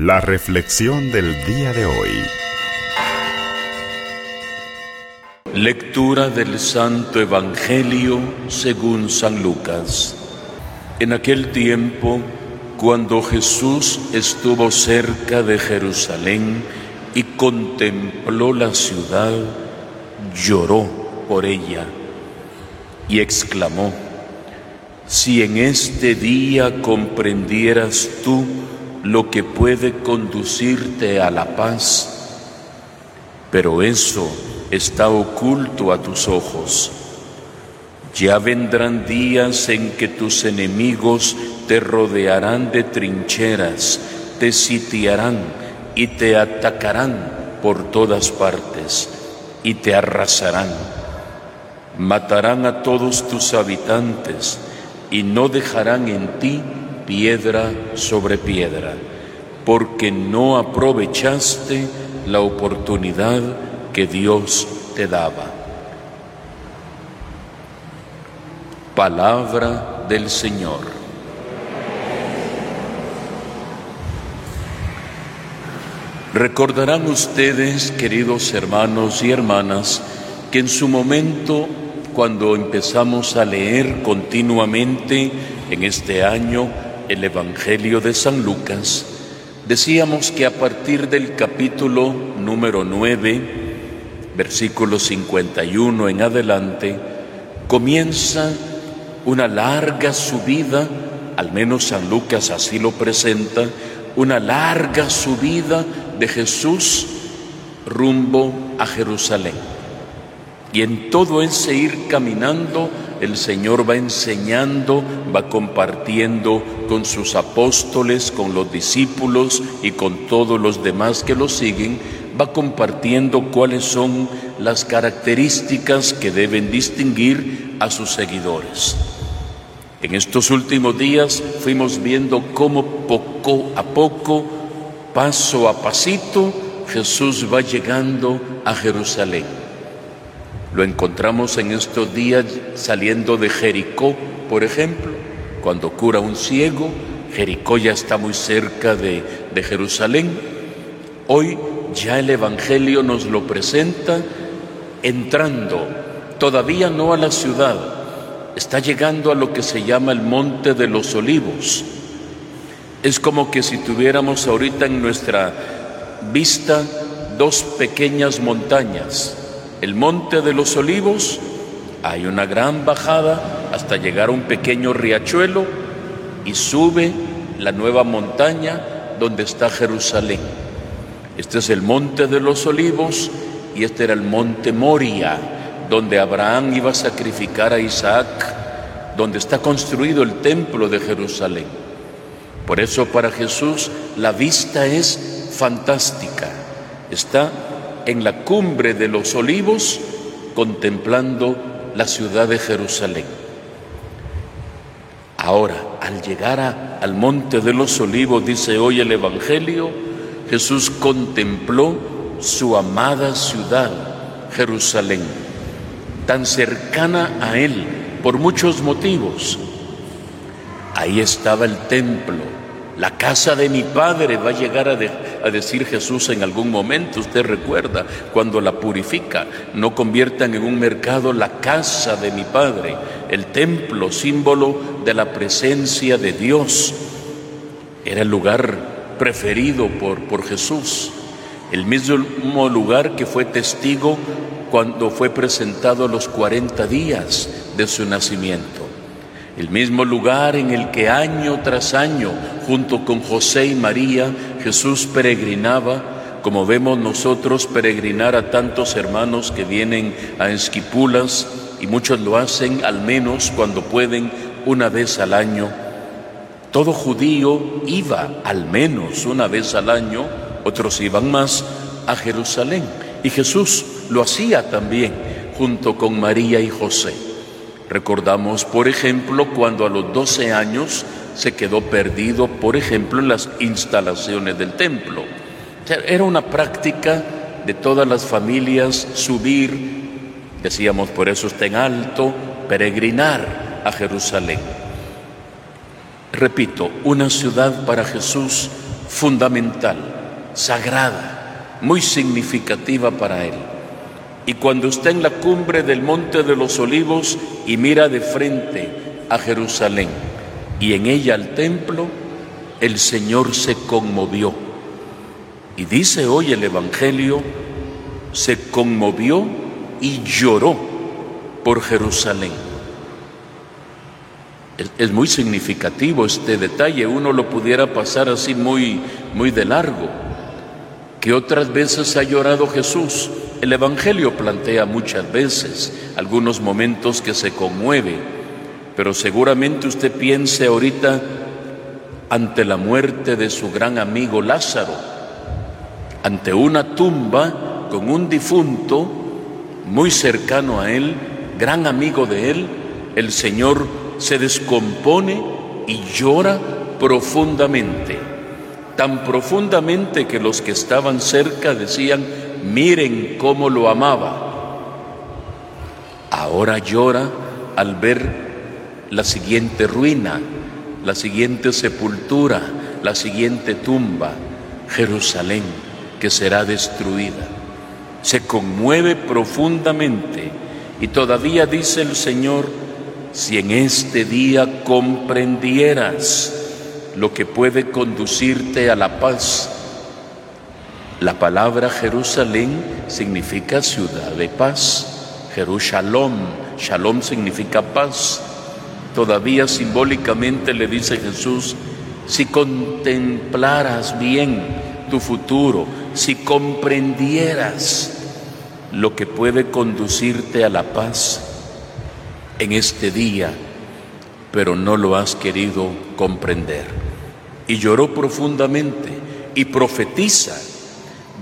La reflexión del día de hoy. Lectura del Santo Evangelio según San Lucas. En aquel tiempo, cuando Jesús estuvo cerca de Jerusalén y contempló la ciudad, lloró por ella y exclamó, si en este día comprendieras tú lo que puede conducirte a la paz, pero eso está oculto a tus ojos. Ya vendrán días en que tus enemigos te rodearán de trincheras, te sitiarán y te atacarán por todas partes y te arrasarán. Matarán a todos tus habitantes y no dejarán en ti piedra sobre piedra, porque no aprovechaste la oportunidad que Dios te daba. Palabra del Señor. Recordarán ustedes, queridos hermanos y hermanas, que en su momento, cuando empezamos a leer continuamente en este año el Evangelio de San Lucas, decíamos que a partir del capítulo número 9, versículo 51 en adelante, comienza una larga subida, al menos San Lucas así lo presenta, una larga subida de Jesús rumbo a Jerusalén. Y en todo ese ir caminando, el Señor va enseñando, va compartiendo con sus apóstoles, con los discípulos y con todos los demás que lo siguen, va compartiendo cuáles son las características que deben distinguir a sus seguidores. En estos últimos días fuimos viendo cómo poco a poco, paso a pasito, Jesús va llegando a Jerusalén. Lo encontramos en estos días saliendo de Jericó, por ejemplo, cuando cura un ciego, Jericó ya está muy cerca de, de Jerusalén. Hoy ya el Evangelio nos lo presenta entrando, todavía no a la ciudad, está llegando a lo que se llama el Monte de los Olivos. Es como que si tuviéramos ahorita en nuestra vista dos pequeñas montañas el monte de los olivos, hay una gran bajada hasta llegar a un pequeño riachuelo y sube la nueva montaña donde está Jerusalén. Este es el monte de los olivos y este era el monte Moria, donde Abraham iba a sacrificar a Isaac, donde está construido el templo de Jerusalén. Por eso para Jesús la vista es fantástica. Está en la cumbre de los olivos contemplando la ciudad de Jerusalén. Ahora, al llegar al monte de los olivos, dice hoy el Evangelio, Jesús contempló su amada ciudad, Jerusalén, tan cercana a él por muchos motivos. Ahí estaba el templo, la casa de mi padre va a llegar a, decir Jesús en algún momento, usted recuerda, cuando la purifica, no conviertan en un mercado la casa de mi padre, el templo, símbolo de la presencia de Dios. Era el lugar preferido por, por Jesús, el mismo lugar que fue testigo cuando fue presentado los 40 días de su nacimiento el mismo lugar en el que año tras año, junto con José y María, Jesús peregrinaba, como vemos nosotros peregrinar a tantos hermanos que vienen a Esquipulas, y muchos lo hacen al menos cuando pueden una vez al año. Todo judío iba al menos una vez al año, otros iban más, a Jerusalén. Y Jesús lo hacía también junto con María y José. Recordamos, por ejemplo, cuando a los 12 años se quedó perdido, por ejemplo, en las instalaciones del templo. era una práctica de todas las familias subir, decíamos por eso está en alto, peregrinar a Jerusalén. Repito, una ciudad para Jesús fundamental, sagrada, muy significativa para él. Y cuando está en la cumbre del Monte de los Olivos y mira de frente a Jerusalén y en ella al templo, el Señor se conmovió. Y dice hoy el Evangelio, se conmovió y lloró por Jerusalén. Es, muy significativo este detalle, uno lo pudiera pasar así muy, muy de largo. Que otras veces ha llorado Jesús. El Evangelio plantea muchas veces algunos momentos que se conmueve, pero seguramente usted piense ahorita ante la muerte de su gran amigo Lázaro, ante una tumba con un difunto muy cercano a él, gran amigo de él, el Señor se descompone y llora profundamente, tan profundamente que los que estaban cerca decían, miren cómo lo amaba. Ahora llora al ver la siguiente ruina, la siguiente sepultura, la siguiente tumba, Jerusalén, que será destruida. Se conmueve profundamente y todavía dice el Señor, si en este día comprendieras lo que puede conducirte a la paz. La palabra Jerusalén significa ciudad de paz. Jerusalén, shalom significa paz. Todavía simbólicamente le dice Jesús, si contemplaras bien tu futuro, si comprendieras lo que puede conducirte a la paz, en este día, pero no lo has querido comprender. Y lloró profundamente y profetiza,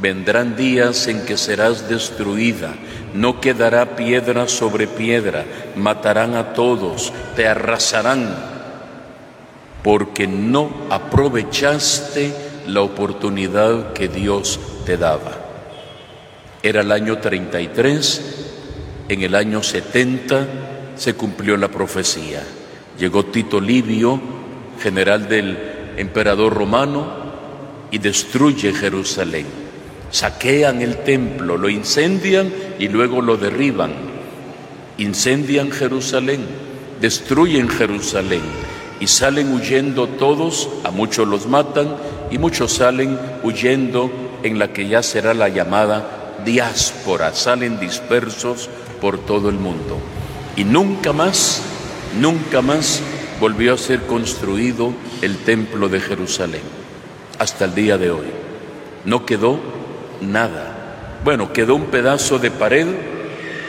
vendrán días en que serás destruida, no quedará piedra sobre piedra, matarán a todos, te arrasarán, porque no aprovechaste la oportunidad que Dios te daba. Era el año 33, en el año 70 se cumplió la profecía. Llegó Tito Livio, general del emperador romano, y destruye Jerusalén. Saquean el templo, lo incendian y luego lo derriban. Incendian Jerusalén, destruyen Jerusalén y salen huyendo todos, a muchos los matan y muchos salen huyendo en la que ya será la llamada diáspora, salen dispersos por todo el mundo. Y nunca más, nunca más volvió a ser construido el templo de Jerusalén, hasta el día de hoy. No quedó nada. Bueno, quedó un pedazo de pared,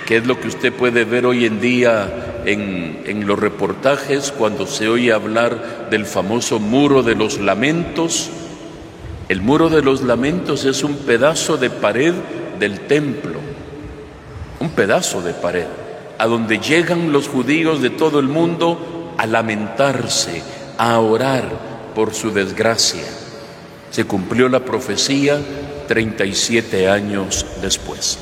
que es lo que usted puede ver hoy en día en, en los reportajes cuando se oye hablar del famoso muro de los lamentos. El muro de los lamentos es un pedazo de pared del templo, un pedazo de pared a donde llegan los judíos de todo el mundo a lamentarse, a orar por su desgracia. Se cumplió la profecía 37 años después.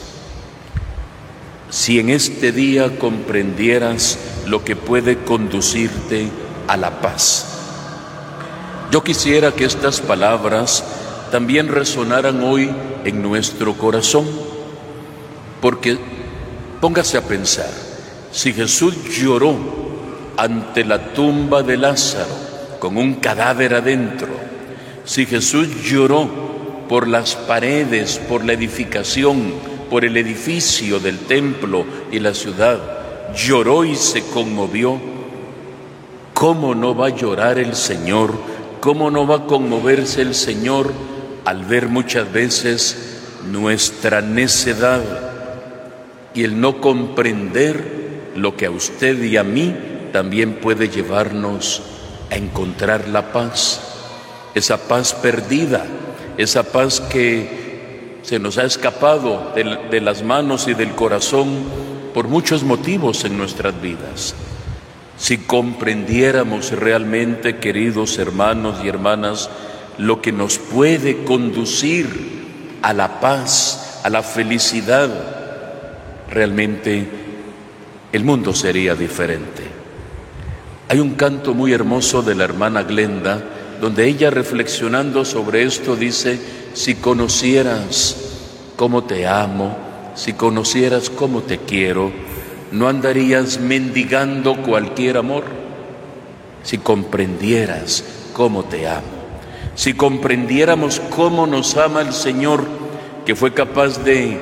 Si en este día comprendieras lo que puede conducirte a la paz. Yo quisiera que estas palabras también resonaran hoy en nuestro corazón, porque póngase a pensar, si Jesús lloró ante la tumba de Lázaro con un cadáver adentro, si Jesús lloró por las paredes, por la edificación, por el edificio del templo y la ciudad, lloró y se conmovió, ¿cómo no va a llorar el Señor? ¿Cómo no va a conmoverse el Señor al ver muchas veces nuestra necedad y el no comprender lo que a usted y a mí también puede llevarnos a encontrar la paz, esa paz perdida, esa paz que se nos ha escapado de, las manos y del corazón por muchos motivos en nuestras vidas. Si comprendiéramos realmente, queridos hermanos y hermanas, lo que nos puede conducir a la paz, a la felicidad, realmente el mundo sería diferente. Hay un canto muy hermoso de la hermana Glenda donde ella reflexionando sobre esto dice, si conocieras cómo te amo, si conocieras cómo te quiero, no andarías mendigando cualquier amor. Si comprendieras cómo te amo, si comprendiéramos cómo nos ama el Señor, que fue capaz de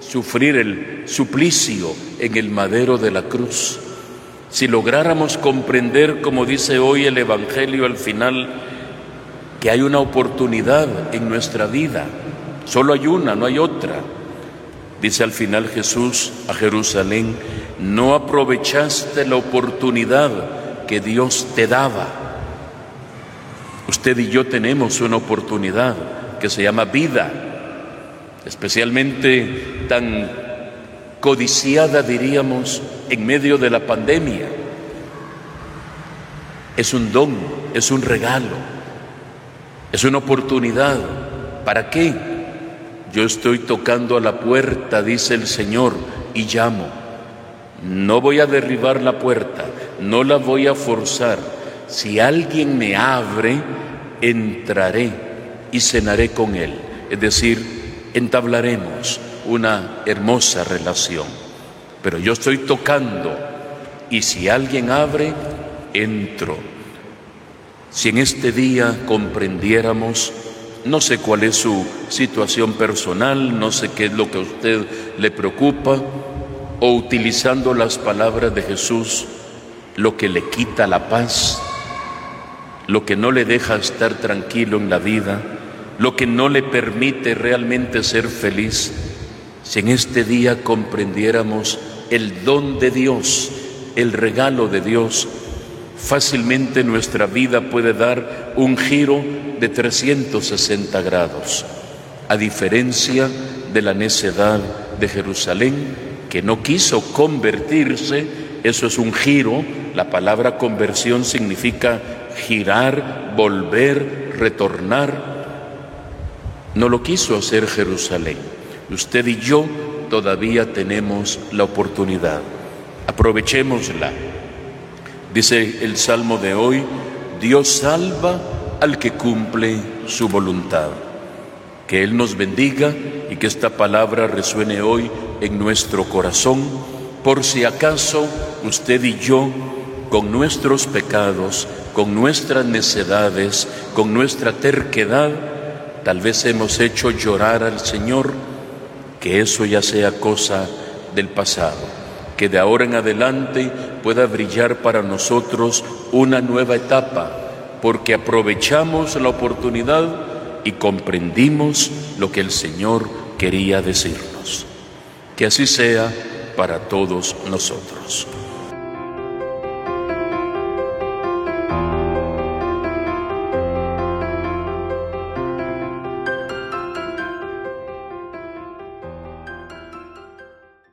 sufrir el suplicio en el madero de la cruz, si lográramos comprender, como dice hoy el Evangelio al final, que hay una oportunidad en nuestra vida, solo hay una, no hay otra. Dice al final Jesús a Jerusalén, no aprovechaste la oportunidad que Dios te daba. Usted y yo tenemos una oportunidad que se llama vida, especialmente tan codiciada, diríamos, en medio de la pandemia. Es un don, es un regalo, es una oportunidad. ¿Para qué? Yo estoy tocando a la puerta, dice el Señor, y llamo. No voy a derribar la puerta, no la voy a forzar. Si alguien me abre, entraré y cenaré con él. Es decir, entablaremos una hermosa relación. Pero yo estoy tocando y si alguien abre, entro. Si en este día comprendiéramos, no sé cuál es su situación personal, no sé qué es lo que a usted le preocupa, o utilizando las palabras de Jesús, lo que le quita la paz, lo que no le deja estar tranquilo en la vida, lo que no le permite realmente ser feliz, si en este día comprendiéramos el don de Dios, el regalo de Dios, fácilmente nuestra vida puede dar un giro de 360 grados, a diferencia de la necedad de Jerusalén, que no quiso convertirse, eso es un giro, la palabra conversión significa girar, volver, retornar, no lo quiso hacer Jerusalén. Usted y yo todavía tenemos la oportunidad. Aprovechémosla. Dice el Salmo de hoy, Dios salva al que cumple su voluntad. Que Él nos bendiga y que esta palabra resuene hoy en nuestro corazón, por si acaso usted y yo, con nuestros pecados, con nuestras necedades, con nuestra terquedad, tal vez hemos hecho llorar al Señor que eso ya sea cosa del pasado, que de ahora en adelante pueda brillar para nosotros una nueva etapa, porque aprovechamos la oportunidad y comprendimos lo que el Señor quería decirnos. Que así sea para todos nosotros.